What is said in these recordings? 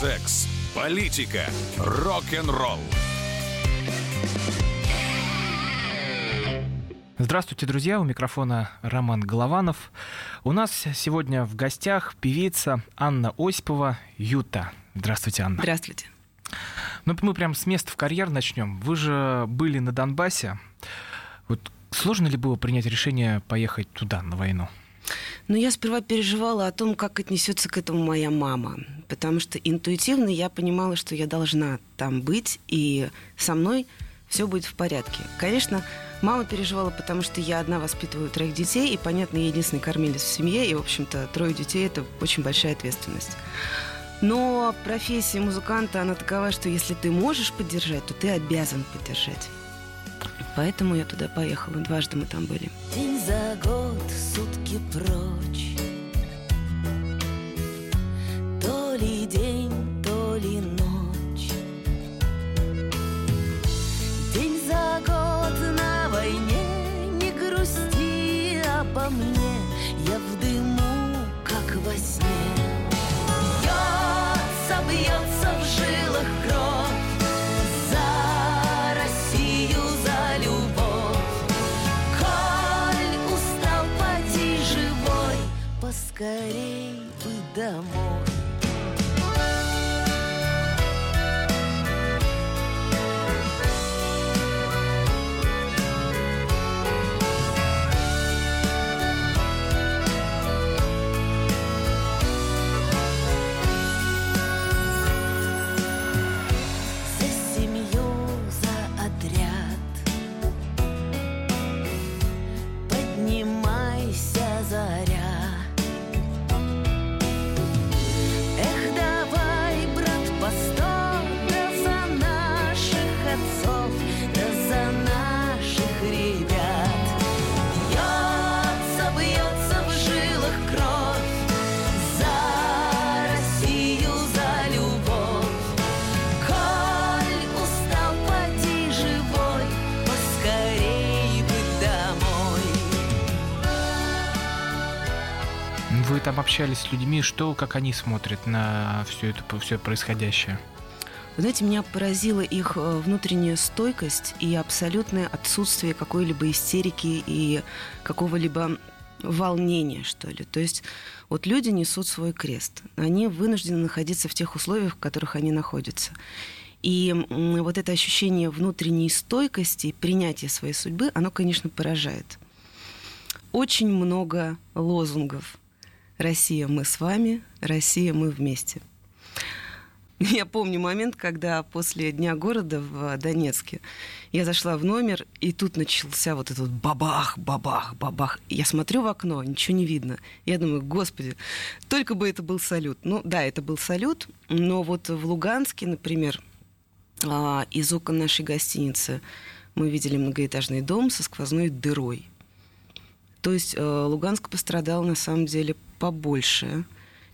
Секс, политика, рок-н-ролл. Здравствуйте, друзья! У микрофона Роман Голованов. У нас сегодня в гостях певица Анна Осипова, Юта. Здравствуйте, Анна. Здравствуйте. Ну, мы прям с места в карьер начнем. Вы же были на Донбассе. Вот сложно ли было принять решение поехать туда, на войну? Ну, я сперва переживала о том, как отнесется к этому моя мама, потому что интуитивно я понимала, что я должна там быть, и со мной все будет в порядке. Конечно, мама переживала, потому что я одна воспитываю троих детей, и, понятно, я единственный кормилец в семье, и, в общем-то, трое детей – это очень большая ответственность. Но профессия музыканта, она такова, что если ты можешь поддержать, то ты обязан поддержать. Поэтому я туда поехала. Дважды мы там были. День за год, сутки прочь ли ночь? День за год на войне Не грусти обо мне Я в дыму, как во сне. Бьется, бьется в жилах кровь За Россию, за общались с людьми, что, как они смотрят на все это, все происходящее? Вы знаете, меня поразила их э, внутренняя стойкость и абсолютное отсутствие какой-либо истерики и какого-либо волнения, что ли. То есть вот люди несут свой крест. Они вынуждены находиться в тех условиях, в которых они находятся. И вот это ощущение внутренней стойкости, принятия своей судьбы, оно, конечно, поражает. Очень много лозунгов. Россия, мы с вами, Россия, мы вместе. Я помню момент, когда после Дня города в Донецке я зашла в номер, и тут начался вот этот бабах, бабах, бабах. Я смотрю в окно, ничего не видно. Я думаю, господи, только бы это был салют. Ну да, это был салют, но вот в Луганске, например, а, из окон нашей гостиницы мы видели многоэтажный дом со сквозной дырой. То есть э, Луганск пострадал на самом деле побольше,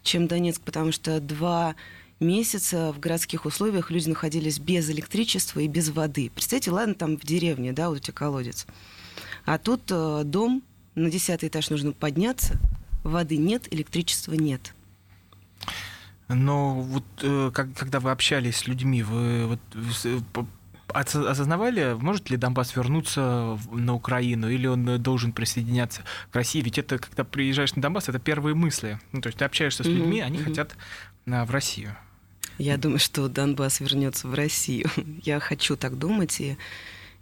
чем Донецк, потому что два месяца в городских условиях люди находились без электричества и без воды. Представьте, ладно, там в деревне, да, вот у тебя колодец. А тут э, дом, на десятый этаж нужно подняться, воды нет, электричества нет. Но вот э, как, когда вы общались с людьми, вы вот, по- отса- осознавали, может ли Донбасс вернуться на Украину, или он должен присоединяться к России? Ведь это, когда приезжаешь на Донбасс, это первые мысли. Ну, то есть ты общаешься с людьми, они хотят а, в Россию. Я думаю, что Донбасс вернется в Россию. Я хочу так думать, и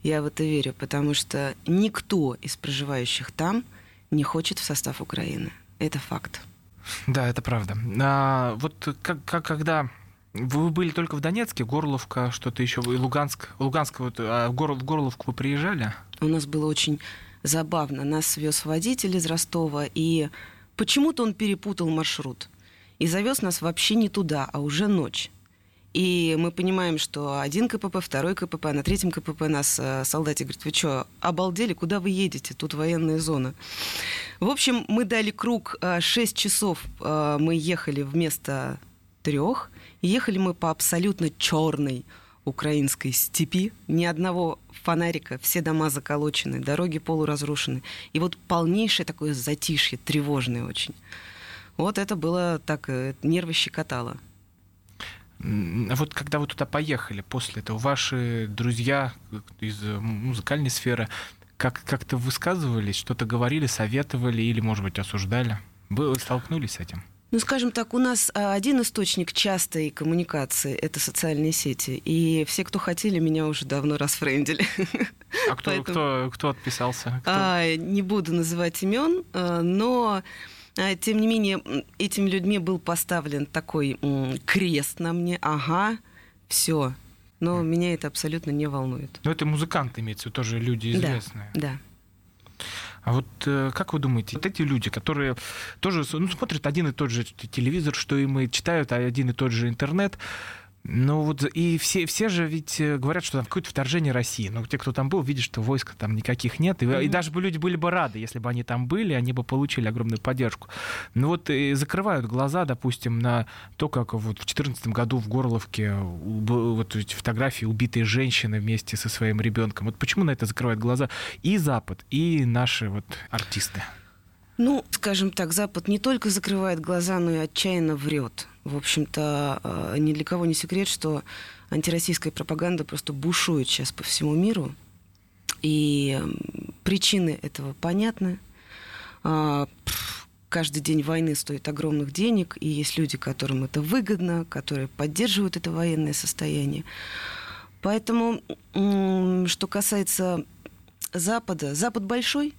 я в это верю, потому что никто из проживающих там не хочет в состав Украины. Это факт. Да, это правда. А, вот как, как- когда вы были только в Донецке, Горловка, что-то еще, и Луганск, Луганск, вот, а в, Гор- в Горловку вы приезжали? У нас было очень забавно. Нас свез водитель из Ростова, и почему-то он перепутал маршрут. И завез нас вообще не туда, а уже ночь. И мы понимаем, что один КПП, второй КПП, на третьем КПП нас э, солдатик говорит, вы что, обалдели, куда вы едете? Тут военная зона. В общем, мы дали круг 6 часов, э, мы ехали вместо трех. Ехали мы по абсолютно черной украинской степи. Ни одного фонарика, все дома заколочены, дороги полуразрушены. И вот полнейшее такое затишье, тревожное очень. Вот это было так, э, нервы щекотало. А Вот когда вы туда поехали после этого, ваши друзья из э, музыкальной сферы как- как-то высказывались, что-то говорили, советовали или, может быть, осуждали? Вы столкнулись с этим? Ну, скажем так, у нас а, один источник частой коммуникации — это социальные сети. И все, кто хотели, меня уже давно расфрендили. А кто, Поэтому- кто, кто отписался? Кто? А, Не буду называть имен, а, но а, тем не менее м, этими людьми был поставлен такой крест на мне. Ага, все. Но меня это абсолютно не волнует. Ну, это музыканты имеется, в виду, тоже люди Да. известные. Да. А вот э, как вы думаете, вот эти люди, которые тоже ну, смотрят один и тот же телевизор, что и мы, читают один и тот же интернет, ну вот и все, все же ведь э, говорят, что там какое-то вторжение России. Но те, кто там был, видят, что войск там никаких нет. И, и даже бы люди были бы рады, если бы они там были, они бы получили огромную поддержку. Ну вот и закрывают глаза, допустим, на то, как вот в 2014 году в Горловке вот эти фотографии убитой женщины вместе со своим ребенком. Вот почему на это закрывают глаза и Запад, и наши вот артисты? Ну, скажем так, Запад не только закрывает глаза, но и отчаянно врет. В общем-то, э, ни для кого не секрет, что антироссийская пропаганда просто бушует сейчас по всему миру. И причины этого понятны. А, Каждый день войны стоит огромных денег, и есть люди, которым это выгодно, которые поддерживают это военное состояние. Поэтому, что касается Запада, Запад большой,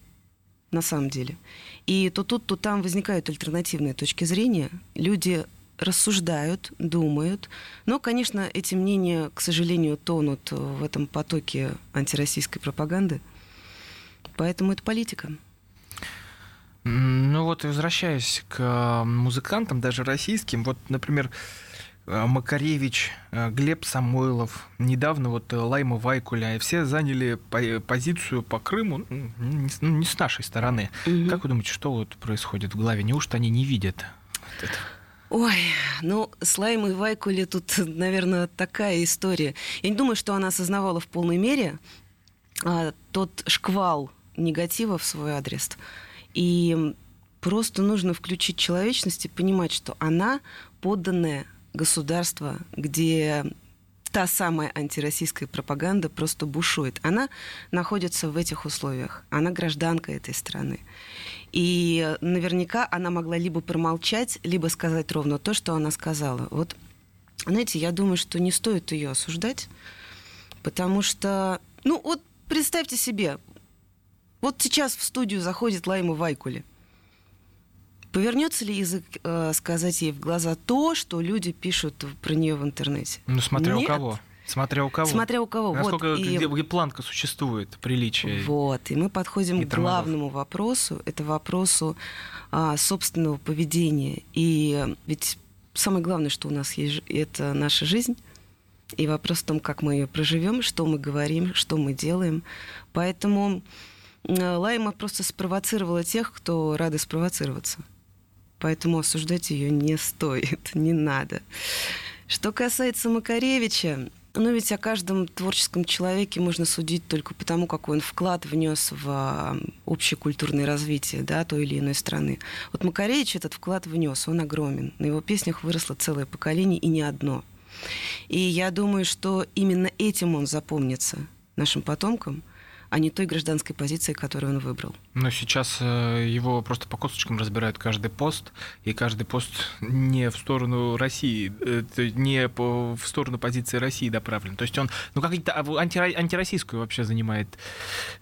на самом деле. И то тут, то там возникают альтернативные точки зрения. Люди рассуждают, думают. Но, конечно, эти мнения, к сожалению, тонут в этом потоке антироссийской пропаганды. Поэтому это политика. Ну вот, возвращаясь к музыкантам, даже российским, вот, например, Макаревич, э, Глеб Самойлов, недавно вот э, Лайма Вайкуля, все заняли по- позицию по Крыму, ну, не с- ну, нашей стороны. Мгм. Как вы думаете, что вот происходит в голове? Неужто они не видят? вот это? Ой, ну, с Лаймой Вайкули тут, наверное, такая история. Я не думаю, что она осознавала в полной мере а, тот шквал негатива в свой адрес. И просто нужно включить человечность и понимать, что она подданная государства, где та самая антироссийская пропаганда просто бушует. Она находится в этих условиях. Она гражданка этой страны. И наверняка она могла либо промолчать, либо сказать ровно то, что она сказала. Вот, знаете, я думаю, что не стоит ее осуждать, потому что, ну вот представьте себе, вот сейчас в студию заходит Лайма Вайкули. Повернется ли язык э, сказать ей в глаза то, что люди пишут про нее в интернете? Ну, смотря у Нет. кого. Смотря у кого. Смотря у кого. Насколько, вот, и- где, где планка существует, приличие. Вот, и мы подходим и к тормозов. главному вопросу. Это вопросу а, собственного поведения. И ведь самое главное, что у нас есть, это наша жизнь. И вопрос в том, как мы ее проживем, что мы говорим, что мы делаем. Поэтому э, Лайма просто спровоцировала тех, кто рады спровоцироваться. Поэтому осуждать ее не стоит, не надо. Что касается Макаревича, ну ведь о каждом творческом человеке можно судить только потому, какой он вклад внес в а, общее культурное развитие да, той или иной страны. Вот Макаревич этот вклад внес, он огромен. На его песнях выросло целое поколение и не одно. И я думаю, что именно этим он запомнится нашим потомкам, а не той гражданской позиции, которую он выбрал. Но сейчас э, его просто по косточкам разбирают каждый пост, и каждый пост не в сторону России, э, не в сторону позиции России направлен. То есть он, ну, как-то анти, антироссийскую вообще занимает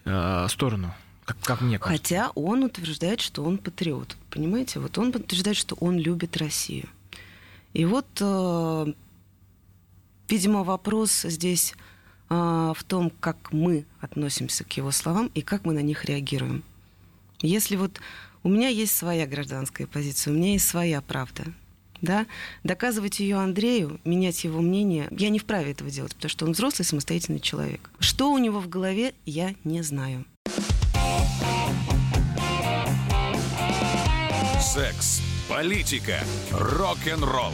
э, сторону, как, как мне кажется. Хотя он утверждает, что он патриот. Понимаете? Вот он утверждает, что он любит Россию. И вот, э, видимо, вопрос здесь в том, как мы относимся к его словам и как мы на них реагируем. Если вот у меня есть своя гражданская позиция, у меня есть своя правда, да, доказывать ее Андрею, менять его мнение, я не вправе этого делать, потому что он взрослый, самостоятельный человек. Что у него в голове, я не знаю. Секс, политика, рок-н-ролл.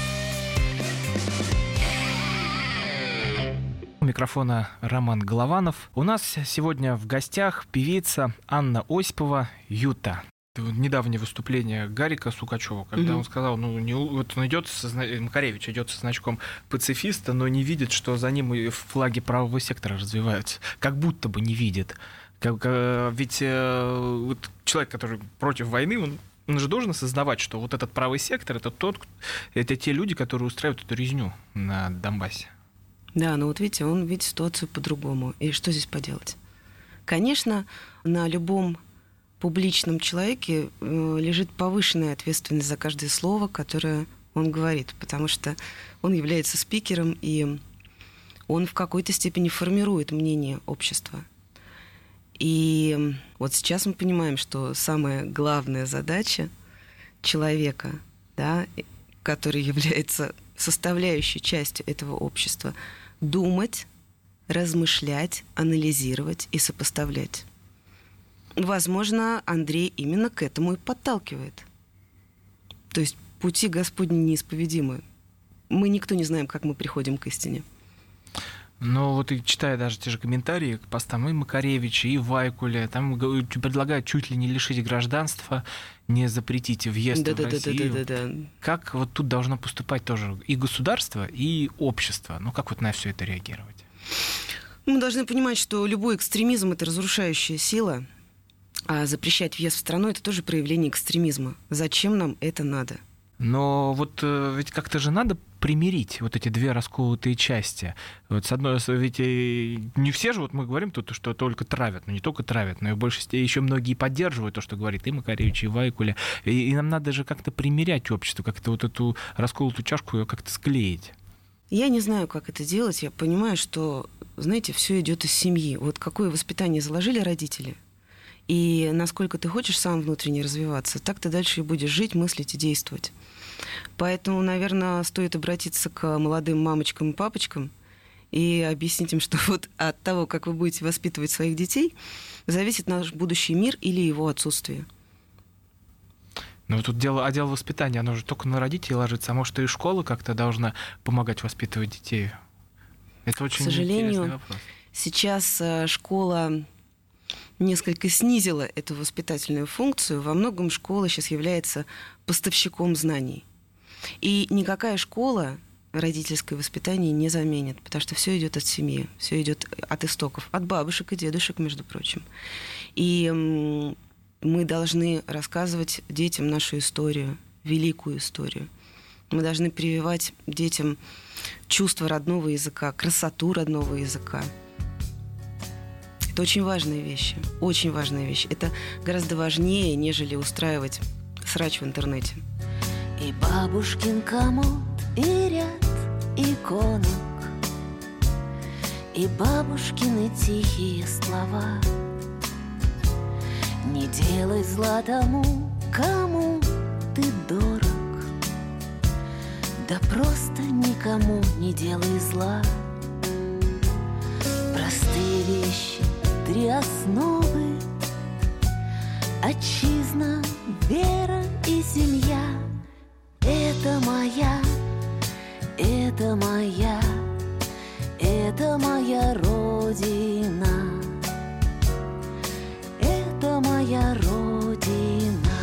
Микрофона Роман Голованов. У нас сегодня в гостях певица Анна Осипова «Юта». Недавнее выступление Гарика Сукачева, когда Мгм. он сказал, ну, не, вот он идет со, Макаревич идет со значком пацифиста, но не видит, что за ним и флаги правого сектора развиваются. Как будто бы не видит. Как, э, ведь э, вот человек, который против войны, он, он же должен осознавать, что вот этот правый сектор это тот, это те люди, которые устраивают эту резню на Донбассе. Да, но вот видите, он видит ситуацию по-другому. И что здесь поделать? Конечно, на любом публичном человеке э, лежит повышенная ответственность за каждое слово, которое он говорит, потому что он является спикером, и он в какой-то степени формирует мнение общества. И вот сейчас мы понимаем, что самая главная задача человека, да, и- который является составляющей частью этого общества, думать, размышлять, анализировать и сопоставлять. Возможно, Андрей именно к этому и подталкивает. То есть пути Господни неисповедимы. Мы никто не знаем, как мы приходим к истине. Но вот и читая даже те же комментарии к постам и Макаревича, и Вайкуля, там предлагают чуть ли не лишить гражданства, не запретить въезд в Россию. Да-да-да-да-да-да. Как вот тут должно поступать тоже и государство, и общество? Ну как вот на все это реагировать? Мы должны понимать, что любой экстремизм — это разрушающая сила, а запрещать въезд в страну — это тоже проявление экстремизма. Зачем нам это надо? Но вот э, ведь как-то же надо примирить вот эти две расколотые части. Вот с одной ведь э, не все же, вот мы говорим тут, что только травят, но не только травят, но и в еще многие поддерживают то, что говорит и Макаревич, и Вайкуля. И, и нам надо же как-то примирять общество, как-то вот эту расколотую чашку ее как-то склеить. Я не знаю, как это делать. Я понимаю, что, знаете, все идет из семьи. Вот какое воспитание заложили родители, и насколько ты хочешь сам внутренне развиваться, так ты дальше и будешь жить, мыслить и действовать. Поэтому, наверное, стоит обратиться к молодым мамочкам и папочкам и объяснить им, что вот от того, как вы будете воспитывать своих детей, зависит наш будущий мир или его отсутствие. Вот тут дело, а дело воспитания, оно же только на родителей ложится, а может и школа как-то должна помогать воспитывать детей. Это очень сожалению, интересный вопрос. Сейчас э, школа несколько снизила эту воспитательную функцию. Во многом школа сейчас является поставщиком знаний. И никакая школа родительское воспитание не заменит, потому что все идет от семьи, все идет от истоков, от бабушек и дедушек, между прочим. И мы должны рассказывать детям нашу историю, великую историю. Мы должны прививать детям чувство родного языка, красоту родного языка. Это очень важные вещи, очень важные вещи. Это гораздо важнее, нежели устраивать срач в интернете. И бабушкин комод, и ряд иконок И бабушкины тихие слова. Не делай зла тому, кому ты дорог. Да просто никому не делай зла. Простые вещи, три основы. Отчизна, вера и семья Это моя, это моя, это моя родина. Это моя родина.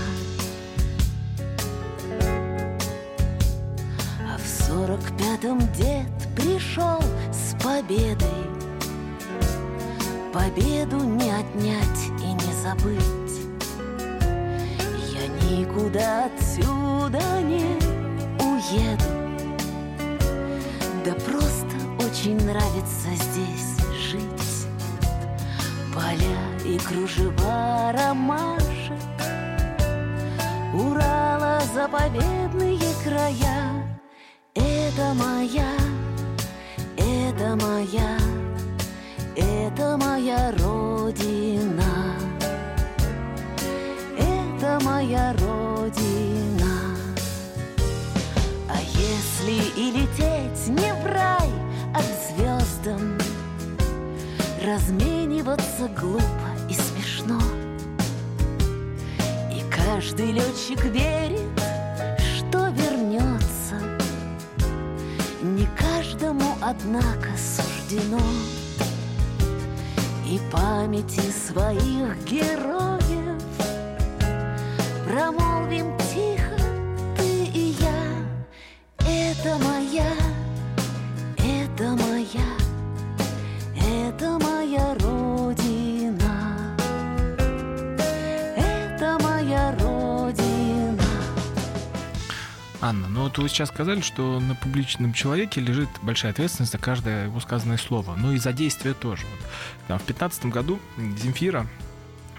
А в сорок пятом дед пришел с победой. Победу не отнять и не забыть никуда отсюда не уеду. Да просто очень нравится здесь жить. Поля и кружева ромашек. Урала заповедные края. Это моя, это моя, размениваться глупо и смешно. И каждый летчик верит, что вернется. Не каждому, однако, суждено И памяти своих героев Промолвим Анна, ну вот вы сейчас сказали, что на публичном человеке лежит большая ответственность за каждое его сказанное слово. Ну и за действие тоже. Вот, там, в 15 году Земфира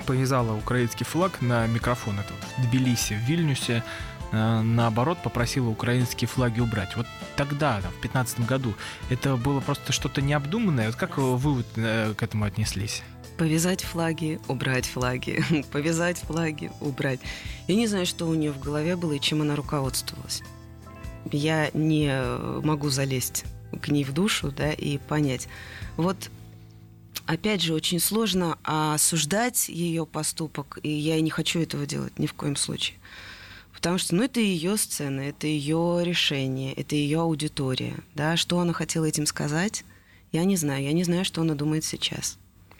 повязала украинский флаг на микрофон. Это в Тбилиси, в Вильнюсе. э, Наоборот, попросила украинские флаги убрать. Вот тогда, там, в 15 году, это было просто что-то необдуманное. Вот как вы вот, э, к этому отнеслись? Повязать флаги, убрать флаги, повязать флаги, убрать. Я не знаю, что у нее в голове было и чем она руководствовалась. Я не могу залезть к ней в душу, да, и понять. Вот, опять же, очень сложно осуждать ее поступок, и я не хочу этого делать ни в коем случае. Потому что, ну, это ее сцена, это ее решение, это ее аудитория, да. Что она хотела этим сказать, я не знаю. Я не знаю, что она думает сейчас.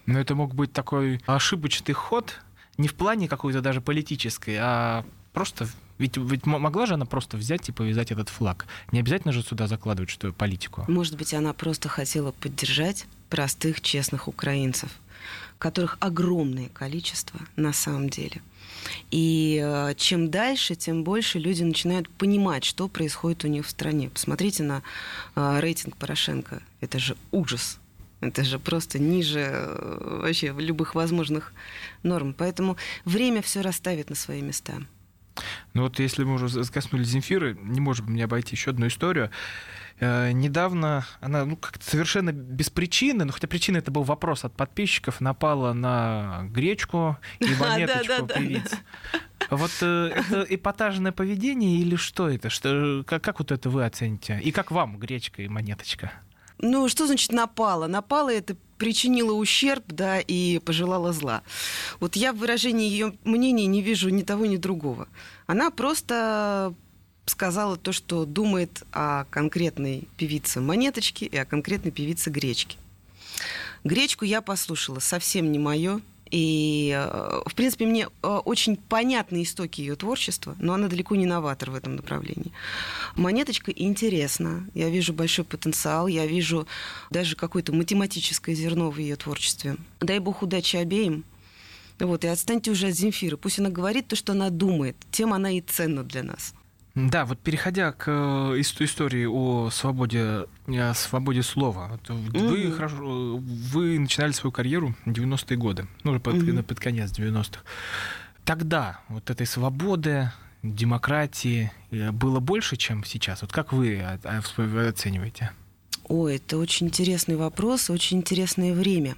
Но это мог быть такой ошибочный ход, не в плане какой-то даже политической, а просто... Ведь, ведь могла же она просто взять и повязать этот флаг. Не обязательно же сюда закладывать что политику. Может быть, она просто хотела поддержать простых, честных украинцев, которых огромное количество на самом деле. И э, чем дальше, тем больше люди начинают понимать, что происходит у них в стране. Посмотрите на э, рейтинг Порошенко. Это же ужас. Это же просто ниже э, вообще любых возможных норм. Поэтому время все расставит на свои места. Ну вот если мы уже коснулись Земфиры, не можем не обойти еще одну историю. Э, недавно она ну, как-то совершенно без причины, ну хотя причина это был вопрос от подписчиков, напала на гречку и монеточку певицы. Вот э, это эпатажное поведение или что это? Что, как, как вот это вы оцените? И как вам гречка и монеточка? Ну, что значит напала? Напала это причинила ущерб, да, и пожелала зла. Вот я в выражении ее мнения не вижу ни того, ни другого. Она просто сказала то, что думает о конкретной певице Монеточки и о конкретной певице Гречки. Гречку я послушала, совсем не мое. И, э, в принципе, мне э, очень понятны истоки ее творчества, но она далеко не новатор в этом направлении. Монеточка интересна. Я вижу большой потенциал, я вижу даже какое-то математическое зерно в ее творчестве. Дай бог удачи обеим. Вот, и отстаньте уже от Земфиры. Пусть она говорит то, что она думает. Тем она и ценна для нас. Да, вот переходя к э, ис- истории о свободе, о свободе слова. Вы, Мгм. хорошо, вы начинали свою карьеру в 90-е годы, ну, уже под, Мгм. под конец 90-х. Тогда вот этой свободы, демократии э, было больше, чем сейчас. Вот как вы о- о- оцениваете? Ой, это очень интересный вопрос, очень интересное время.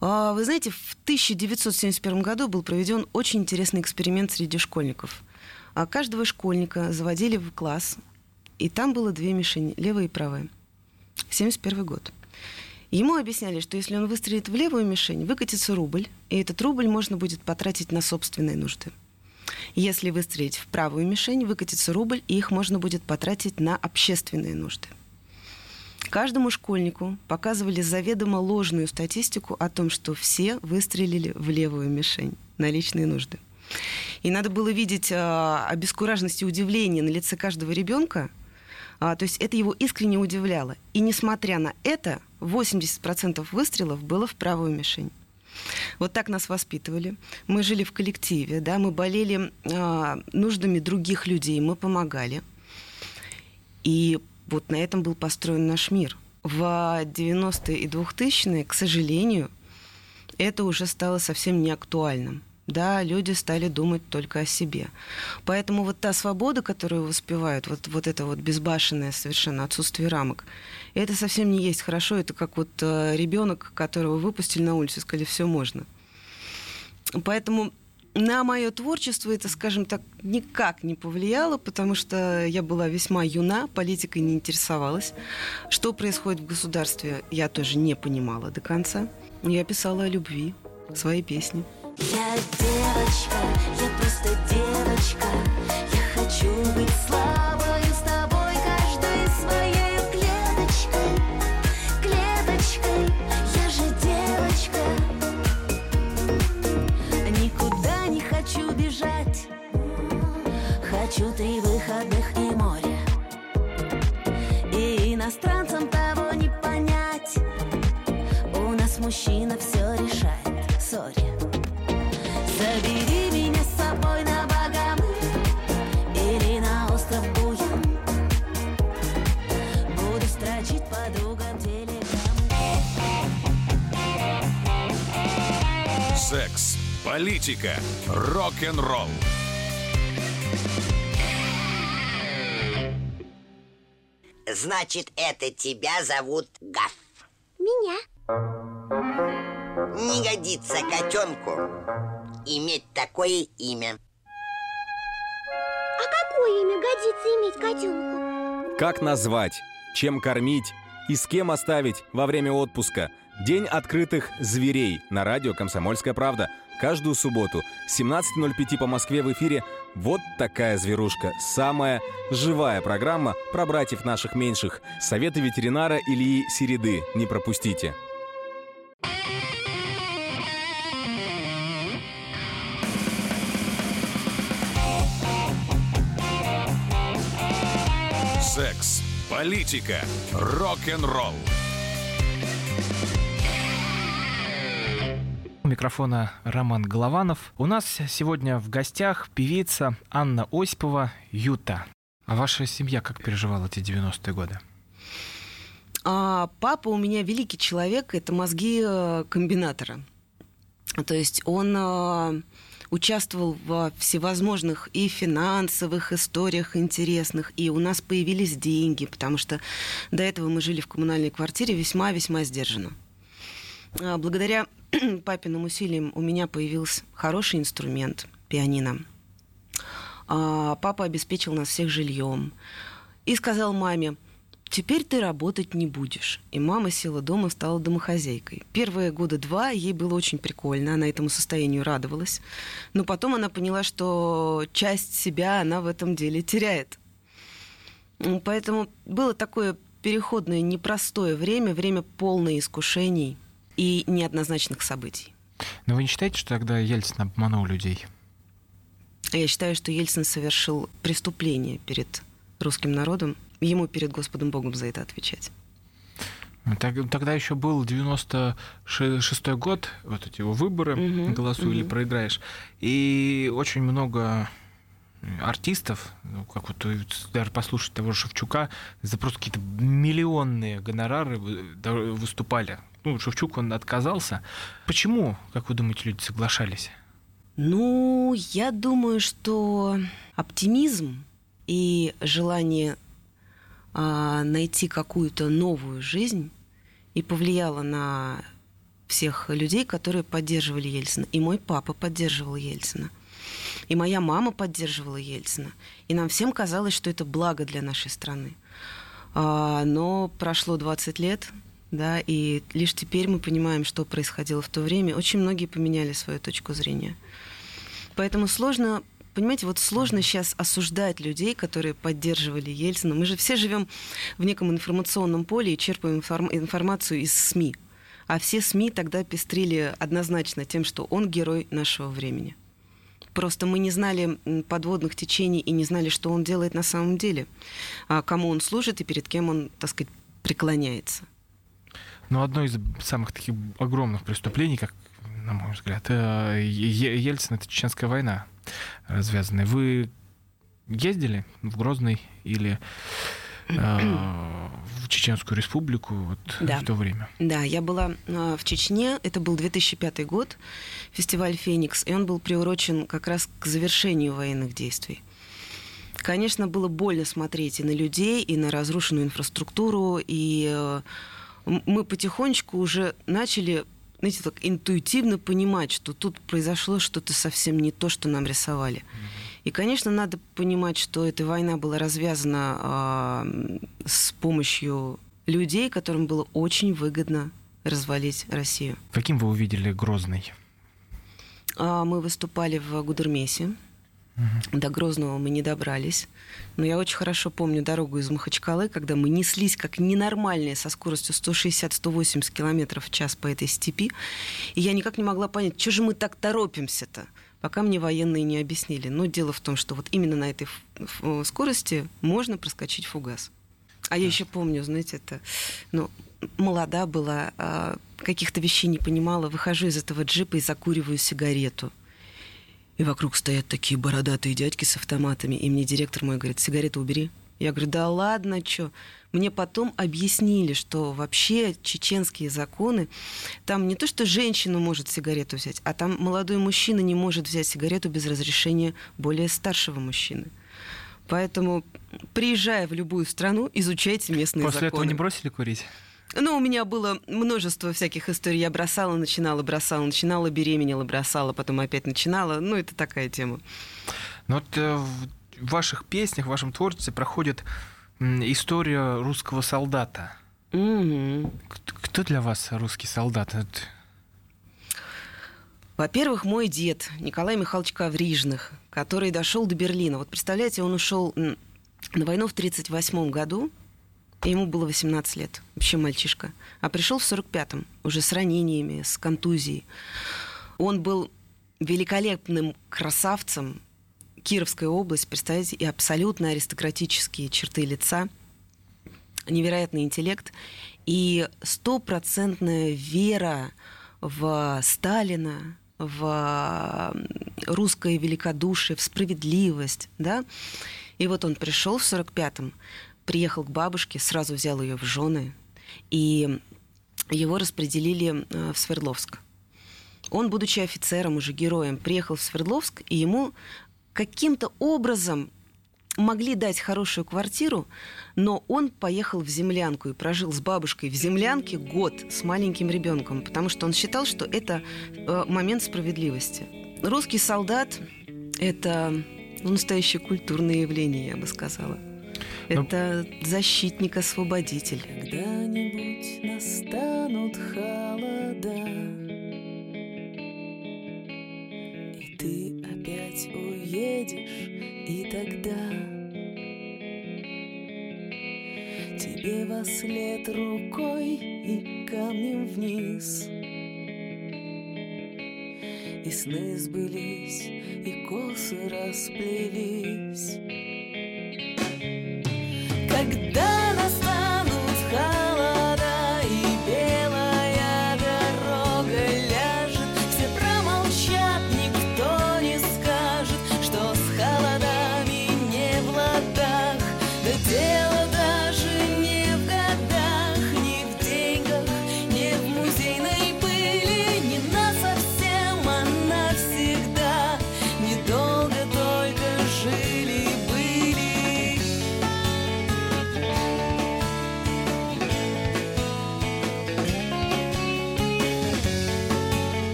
А, Вы знаете, в 1971 году был проведен очень интересный эксперимент среди школьников. А Каждого школьника заводили в класс, и там было две мишени, левая и правая. 71 год. Ему объясняли, что если он выстрелит в левую мишень, выкатится рубль, и этот рубль можно будет потратить на собственные нужды. Если выстрелить в правую мишень, выкатится рубль, и их можно будет потратить на общественные нужды. Каждому школьнику показывали заведомо ложную статистику о том, что все выстрелили в левую мишень на личные нужды. И надо было видеть а, обескураженность и удивление на лице каждого ребенка. А, то есть это его искренне удивляло. И несмотря на это, 80% выстрелов было в правую мишень. Вот так нас воспитывали. Мы жили в коллективе, да, мы болели а, нуждами других людей, мы помогали. И вот на этом был построен наш мир. В 90-е и 2000-е, к сожалению, это уже стало совсем не актуальным. Да, люди стали думать только о себе. Поэтому вот та свобода, которую воспевают, вот, вот это вот безбашенное совершенно отсутствие рамок, это совсем не есть хорошо. Это как вот э, ребенок, которого выпустили на улицу и сказали, все можно. Поэтому на мое творчество это, скажем так, никак не повлияло, потому что я была весьма юна, политикой не интересовалась. Что происходит в государстве, я тоже не понимала до конца. Я писала о любви, свои песни. Я девочка, я просто девочка. Я хочу быть слабою с тобой Каждой своей клеточкой. Клеточкой Я же девочка. Никуда не хочу бежать. Хочу три Секс, политика, рок-н-ролл. Значит, это тебя зовут Гаф. Меня. Не годится котенку иметь такое имя. А какое имя годится иметь котенку? Как назвать, чем кормить и с кем оставить во время отпуска. День открытых зверей на радио «Комсомольская правда». Каждую субботу 17.05 по Москве в эфире «Вот такая зверушка». Самая живая программа про братьев наших меньших. Советы ветеринара Ильи Середы. Не пропустите. Секс, политика, рок-н-ролл. У микрофона Роман Голованов. У нас сегодня в гостях певица Анна Осипова Юта. А ваша семья как переживала эти 90-е годы? А папа у меня великий человек, это мозги э, комбинатора. То есть он э, участвовал во всевозможных и финансовых историях интересных, и у нас появились деньги, потому что до этого мы жили в коммунальной квартире весьма-весьма сдержанно. А Благодаря папиным усилиям у меня появился хороший инструмент – пианино. А Папа обеспечил нас всех жильем и сказал маме, теперь ты работать не будешь. И мама села дома, стала домохозяйкой. Первые года два ей было очень прикольно, она этому состоянию радовалась. Но потом она поняла, что часть себя она в этом деле теряет. Поэтому было такое переходное непростое время, время полное искушений и неоднозначных событий. Но вы не считаете, что тогда Ельцин обманул людей? Я считаю, что Ельцин совершил преступление перед русским народом. Ему перед Господом Богом за это отвечать. Так- Тогда еще был 96 год, вот эти его выборы, Мгм, голосуй или мгм. проиграешь. И очень много артистов, ну, как вот э, даже послушать того же Шевчука, за просто какие-то миллионные гонорары да, выступали. Ну, Шевчук, он отказался. Почему, как вы думаете, люди соглашались? Ну, я думаю, что оптимизм и желание а, найти какую-то новую жизнь и повлияло на всех людей, которые поддерживали Ельцина. И мой папа поддерживал Ельцина. И моя мама поддерживала Ельцина. И нам всем казалось, что это благо для нашей страны. А, но прошло 20 лет, да, и лишь теперь мы понимаем, что происходило в то время. Очень многие поменяли свою точку зрения. Поэтому сложно, понимаете, вот сложно сейчас осуждать людей, которые поддерживали Ельцина. Мы же все живем в неком информационном поле и черпаем информ- информацию из СМИ. А все СМИ тогда пестрили однозначно тем, что он герой нашего времени. Просто мы не знали подводных течений и не знали, что он делает на самом деле, а кому он служит и перед кем он, так сказать, преклоняется. Ну, одно из самых таких огромных преступлений, как на мой взгляд, э, Ельцин — это Чеченская война развязанная. Вы ездили в Грозный или э, в Чеченскую республику вот Да. в то время. Да, я была э, в Чечне, это был 2005 год, фестиваль «Феникс», и он был приурочен как раз к завершению военных действий. Конечно, было больно смотреть и на людей, и на разрушенную инфраструктуру, и э, мы потихонечку уже начали, знаете, так интуитивно понимать, что тут произошло что-то совсем не то, что нам рисовали. И, конечно, надо понимать, что эта война была развязана а, с помощью людей, которым было очень выгодно развалить Россию. Каким вы увидели Грозный? А, Мы выступали в Гудермесе. До Грозного мы не добрались. Но я очень хорошо помню дорогу из Махачкалы, когда мы неслись как ненормальные со скоростью 160-180 километров в час по этой степи. И я никак не могла понять, что же мы так торопимся-то, пока мне военные не объяснили. Но дело в том, что вот именно на этой скорости можно проскочить фугас. А я еще помню, знаете, это, ну, молода была, а, каких-то вещей не понимала, выхожу из этого джипа и закуриваю сигарету. И вокруг стоят такие бородатые дядьки с автоматами, и мне директор мой говорит, сигарету убери. Я говорю, да ладно, что? Мне потом объяснили, что вообще чеченские законы, там не то, что женщина может сигарету взять, а там молодой мужчина не может взять сигарету без разрешения более старшего мужчины. Поэтому, приезжая в любую страну, изучайте местные После этого законы. не бросили курить? Ну, у меня было множество всяких историй. Я бросала, начинала, бросала, начинала, беременела, бросала, потом опять начинала. Ну, это такая тема. Но вот э, в ваших песнях, в вашем творчестве проходит история русского солдата. Мгм. Кто- для вас русский солдат? Во-первых, мой дед Николай Михайлович Коврижных, который дошел до Берлина. Вот представляете, он ушел на войну в 1938 году, ему было 18 лет, вообще мальчишка. А пришел в 45-м, уже с ранениями, с контузией. Он был великолепным красавцем. Кировская область, представляете, и абсолютно аристократические черты лица, невероятный интеллект и стопроцентная вера в Сталина, в русское великодушие, в справедливость, да. И вот он пришел в 45-м, приехал к бабушке, сразу взял ее в жены, и его распределили э, в Свердловск. Он, будучи офицером, уже героем, приехал в Свердловск, и ему каким-то образом могли дать хорошую квартиру, но он поехал в землянку и прожил с бабушкой в землянке год с маленьким ребенком, потому что он считал, что это э, момент справедливости. Русский солдат – это настоящее культурное явление, я бы сказала. Ну- Это защитник-освободитель. Когда-нибудь настанут холода И ты опять уедешь И тогда Тебе во след рукой И камнем вниз И сны сбылись И косы расплелись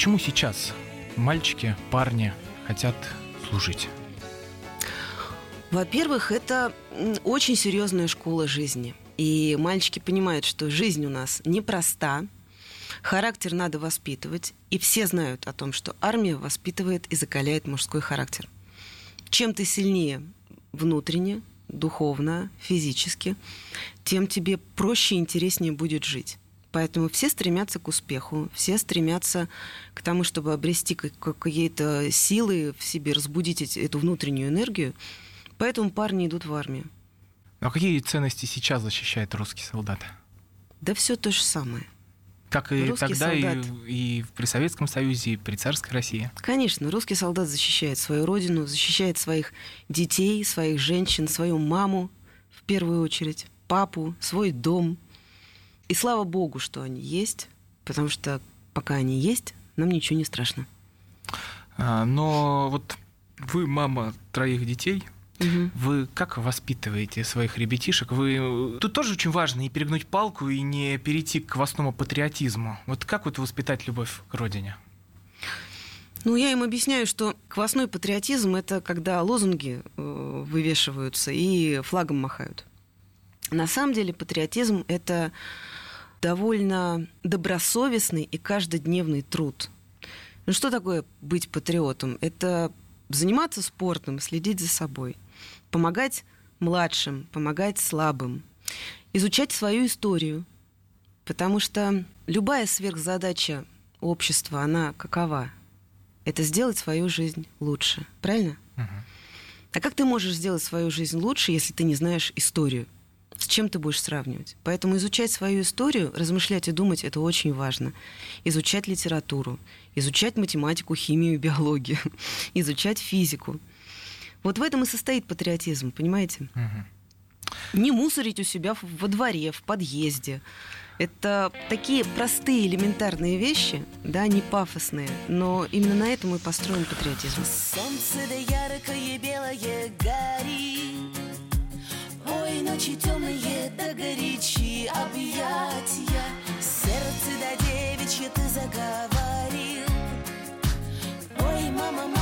почему сейчас мальчики, парни хотят служить? Во-первых, это очень серьезная школа жизни. И мальчики понимают, что жизнь у нас непроста, характер надо воспитывать, и все знают о том, что армия воспитывает и закаляет мужской характер. Чем ты сильнее внутренне, духовно, физически, тем тебе проще и интереснее будет жить. Поэтому все стремятся к успеху, все стремятся к тому, чтобы обрести какие-то силы в себе, разбудить эту внутреннюю энергию. Поэтому парни идут в армию. Но а какие ценности сейчас защищает русский солдат? Да все то же самое. Как и русский тогда, солдат... и, и при Советском Союзе, и при царской России. Конечно, русский солдат защищает свою родину, защищает своих детей, своих женщин, свою маму в первую очередь, папу, свой дом. И слава богу, что они есть, потому что пока они есть, нам ничего не страшно. А, но вот вы мама троих детей, Угу. Вы как воспитываете своих ребятишек? Вы тут тоже очень важно не перегнуть палку и не перейти к квасному патриотизму. Вот как вот воспитать любовь к родине? Ну, я им объясняю, что квасной патриотизм это когда лозунги э, вывешиваются и флагом махают. На самом деле патриотизм это довольно добросовестный и каждодневный труд. Ну что такое быть патриотом? Это заниматься спортом, следить за собой – помогать младшим, помогать слабым, изучать свою историю, потому что любая сверхзадача общества, она какова? Это сделать свою жизнь лучше, правильно? Угу. А как ты можешь сделать свою жизнь лучше, если ты не знаешь историю? С чем ты будешь сравнивать? Поэтому изучать свою историю, размышлять и думать это очень важно. Изучать литературу, изучать математику, химию, биологию, изучать физику. Вот в этом и состоит патриотизм, понимаете? Угу. Не мусорить у себя во дворе, в подъезде. Это такие простые, элементарные вещи, да, не пафосные, но именно на этом и построен патриотизм. Солнце да яркое белое горит, Ой, ночи темные да горячи объятия, Сердце да девичье ты заговорил. Ой, мама, маменька,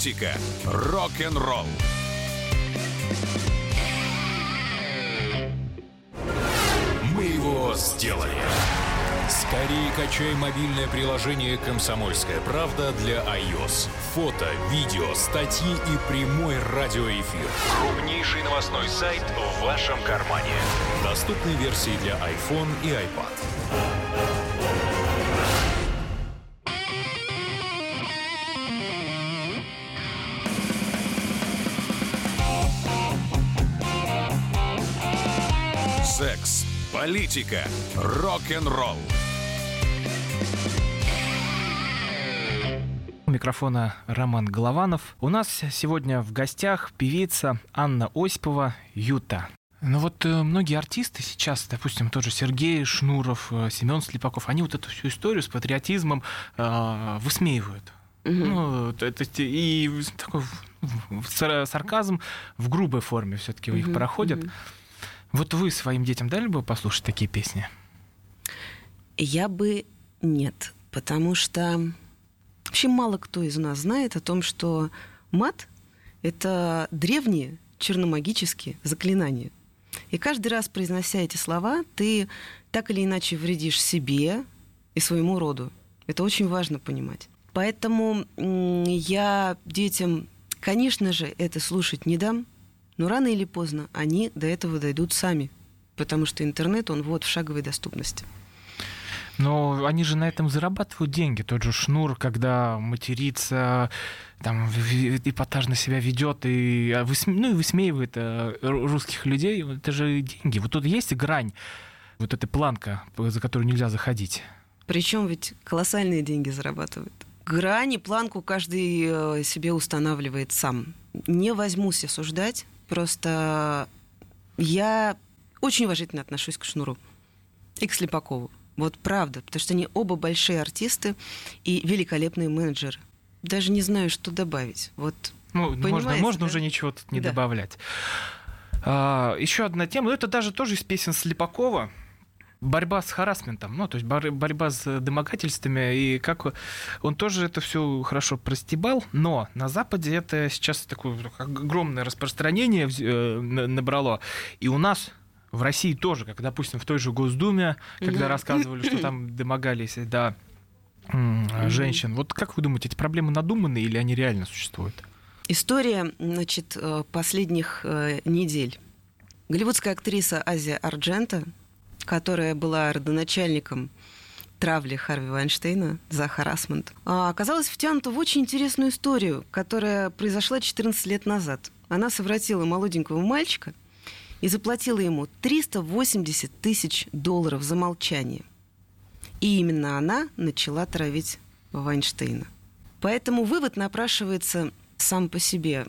Политика. Рок-н-ролл. Мы его сделали. Скорее качай мобильное приложение «Комсомольская правда» для iOS. Фото, видео, статьи и прямой радиоэфир. Крупнейший новостной сайт в вашем кармане. Доступны версии для iPhone и iPad. Политика, рок-н-ролл. У микрофона Роман Голованов. У нас сегодня в гостях певица Анна Осипова Юта. Ну вот э, многие артисты сейчас, допустим, тот же Сергей Шнуров, э, Семен Слепаков, они вот эту всю историю с патриотизмом э, высмеивают. Ну, то, то есть и такой сарказм в грубой форме все-таки у них Мгм, проходят. Вот вы своим детям дали бы послушать такие песни? Я бы нет, потому что вообще мало кто из нас знает о том, что мат — это древние черномагические заклинания. И каждый раз, произнося эти слова, ты так или иначе вредишь себе и своему роду. Это очень важно понимать. Поэтому я детям, конечно же, это слушать не дам, но рано или поздно они до этого дойдут сами, потому что интернет, он вот в шаговой доступности. Но они же на этом зарабатывают деньги. Тот же Шнур, когда матерится, там, эпатажно себя ведет и а, ну, и высмеивает э, ру- русских людей, это же деньги. Вот тут есть грань, вот эта планка, за которую нельзя заходить. Причем ведь колоссальные деньги зарабатывают. Грани, планку каждый э, себе устанавливает сам. Не возьмусь осуждать, просто я очень уважительно отношусь к Шнуру и к Слепакову. Вот правда, потому что они оба большие артисты и великолепные менеджеры. Даже не знаю, что добавить. Вот Ну, можно, можно да? уже ничего тут не Да. добавлять. А, еще одна тема, ну это даже тоже из песен Слепакова. Борьба с харасментом, ну, то есть бор- борьба с домогательствами, и как он тоже это все хорошо простебал, но на Западе это сейчас такое огромное распространение э, на- набрало. И у нас в России тоже, как, допустим, в той же Госдуме, когда Мгм. рассказывали, что там домогались, да, женщин. Вот как вы думаете, эти проблемы надуманные или они реально существуют? История, значит, э, последних э, недель. Голливудская актриса Азия Арджента, которая была родоначальником травли Харви Вайнштейна за харасмент, а, оказалась втянута в очень интересную историю, которая произошла 14 лет назад. Она совратила молоденького мальчика и заплатила ему 380 тысяч долларов за молчание. И именно она начала травить Вайнштейна. Поэтому вывод напрашивается сам по себе.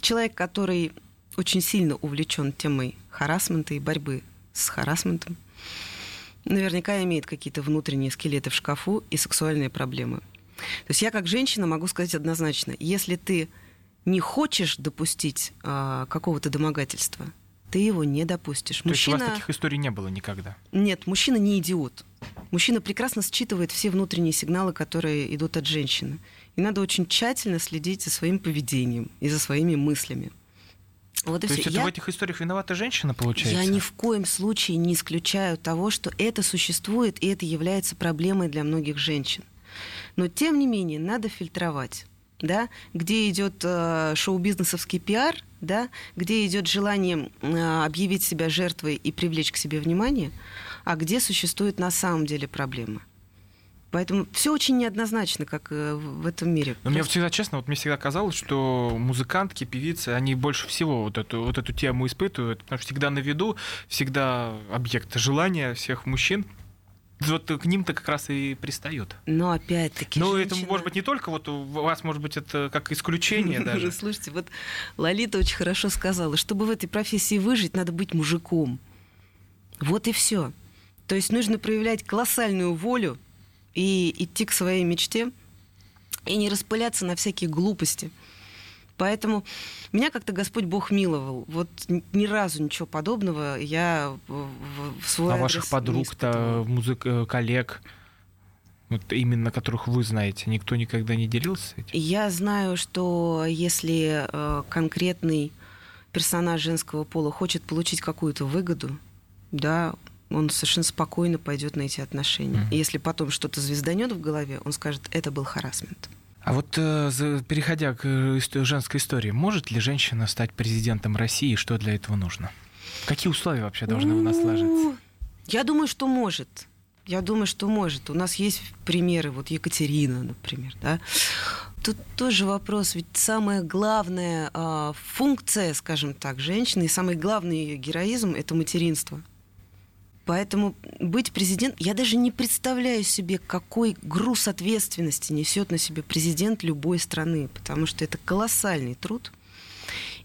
Человек, который очень сильно увлечен темой харасмента и борьбы с харасментом, наверняка имеет какие-то внутренние скелеты в шкафу и сексуальные проблемы. То есть я как женщина могу сказать однозначно, если ты не хочешь допустить а, какого-то домогательства, ты его не допустишь. То есть у вас таких историй не было никогда? Нет, мужчина не идиот. Мужчина прекрасно считывает все внутренние сигналы, которые идут от женщины. И надо очень тщательно следить за своим поведением и за своими мыслями. Вот и То всё. есть это Я- в этих историях виновата женщина, получается? я ни в коем случае не исключаю того, что это существует, и это является проблемой для многих женщин. Но тем не менее надо фильтровать. Да, где идет э, шоу-бизнесовский пиар, да, где идет желание э, объявить себя жертвой и привлечь к себе внимание, а где существует на самом деле проблема. Поэтому все очень неоднозначно, как э, в этом мире. Но мне Просто- всегда честно, вот мне всегда казалось, что музыкантки, певицы, они больше всего вот эту, вот эту тему испытывают, потому что всегда на виду, всегда объект желания всех мужчин. Вот к ним-то как раз и пристают. Но опять-таки. Это женщина- может быть не только вот у вас, может быть, это как исключение даже. Слушайте, вот Лолита очень хорошо сказала, чтобы в этой профессии выжить, надо быть мужиком. Вот и все. То есть нужно проявлять колоссальную волю и идти к своей мечте, и не распыляться на всякие глупости. Поэтому меня как-то Господь Бог миловал. Вот ни разу ничего подобного я в, свой А ваших подруг-то, музык, э, коллег, вот именно которых вы знаете, никто никогда не делился этим? Я знаю, что если э, конкретный персонаж женского пола хочет получить какую-то выгоду, да, Он совершенно спокойно пойдет на эти отношения. Мгм. И если потом что-то звезданет в голове, он скажет, это был харасмент. А вот э, переходя к э, женской истории, может ли женщина стать президентом России что для этого нужно? Какие условия вообще должны у нас сложиться? Я думаю, что может. Я думаю, что может. У нас есть примеры, вот Екатерина, например, да. Тут тоже вопрос, ведь самая главная а, функция, скажем так, женщины, и самый главный ее героизм – это материнство. Поэтому быть президентом, я даже не представляю себе, какой груз ответственности несет на себе президент любой страны, потому что это колоссальный труд.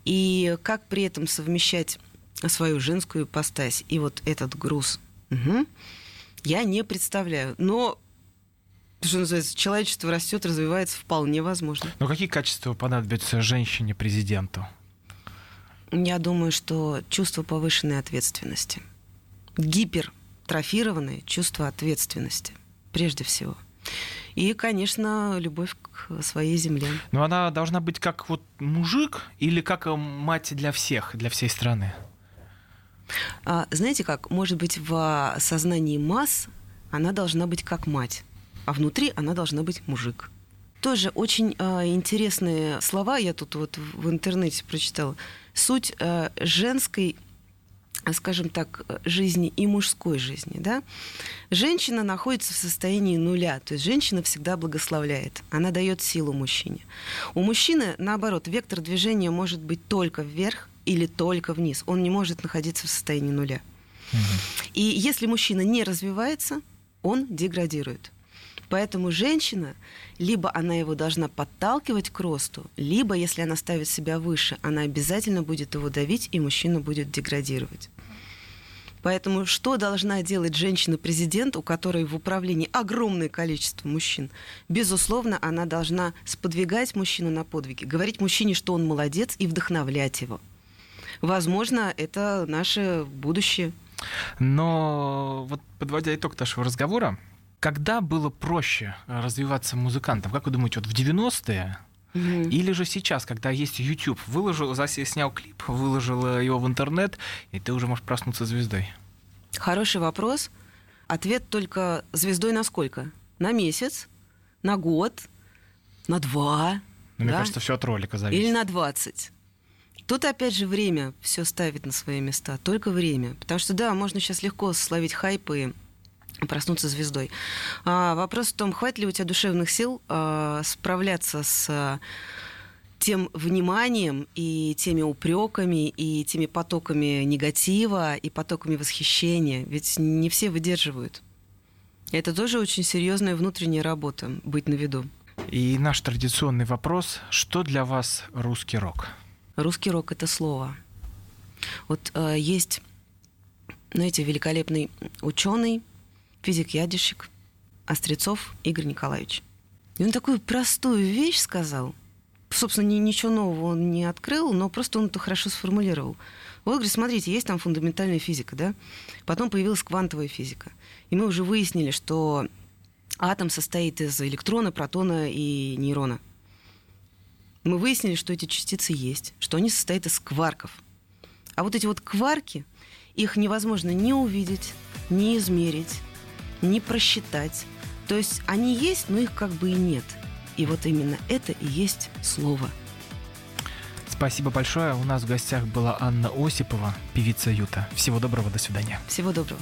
И как при этом совмещать свою женскую ипостась и вот этот груз, Мгм. я не представляю. Но, что называется, человечество растет, развивается вполне возможно. Но какие качества понадобятся женщине-президенту? Я думаю, что чувство повышенной ответственности. Гипертрофированное чувство ответственности, прежде всего. И, конечно, любовь к своей земле. Но она должна быть как вот мужик или как э, мать для всех, для всей страны? А, знаете как, может быть, в сознании масс она должна быть как мать, а внутри она должна быть мужик. Тоже очень а, интересные слова я тут вот в интернете прочитала. Суть а, женской, скажем так, жизни и мужской жизни, да? Женщина находится в состоянии нуля, то есть женщина всегда благословляет, она дает силу мужчине. У мужчины, наоборот, вектор движения может быть только вверх или только вниз. Он не может находиться в состоянии нуля. И если мужчина не развивается, он деградирует. Поэтому женщина, либо она его должна подталкивать к росту, либо, если она ставит себя выше, она обязательно будет его давить, и мужчина будет деградировать. Поэтому что должна делать женщина-президент, у которой в управлении огромное количество мужчин? Безусловно, она должна сподвигать мужчину на подвиги, говорить мужчине, что он молодец, и вдохновлять его. Возможно, это наше будущее. Но вот подводя итог нашего разговора, когда было проще э, развиваться музыкантам? Как вы думаете, вот в 90-е или же сейчас, когда есть YouTube, выложил, снял клип, выложил его в интернет, и ты уже можешь проснуться звездой? Хороший вопрос. Ответ только звездой на сколько? На месяц? На год? На два? Ну, Мне да? кажется, все от ролика зависит. Или на 20. Тут опять же время все ставит на свои места, только время. Потому что да, можно сейчас легко словить хайп и проснуться звездой. А вопрос в том, хватит ли у тебя душевных сил а, справляться с тем вниманием и теми упреками и теми потоками негатива и потоками восхищения. Ведь не все выдерживают. Это тоже очень серьезная внутренняя работа быть на виду. И наш традиционный вопрос, что для вас русский рок? Русский рок это слово. Вот э, есть, знаете, великолепный ученый, физик-ядерщик Острецов Игорь Николаевич. И он такую простую вещь сказал. Собственно, ни- ничего нового он не открыл, но просто он это хорошо сформулировал. Вот, говорит, смотрите, есть там фундаментальная физика, да? Потом появилась квантовая физика. И мы уже выяснили, что атом состоит из электрона, протона и нейрона. Мы выяснили, что эти частицы есть, что они состоят из кварков. А вот эти вот кварки, их невозможно ни увидеть, ни измерить, ни просчитать. То есть они есть, но их как бы и нет. И вот именно это и есть слово. Спасибо большое. У нас в гостях была Анна Осипова, певица Юта. Всего доброго, до свидания. Всего доброго.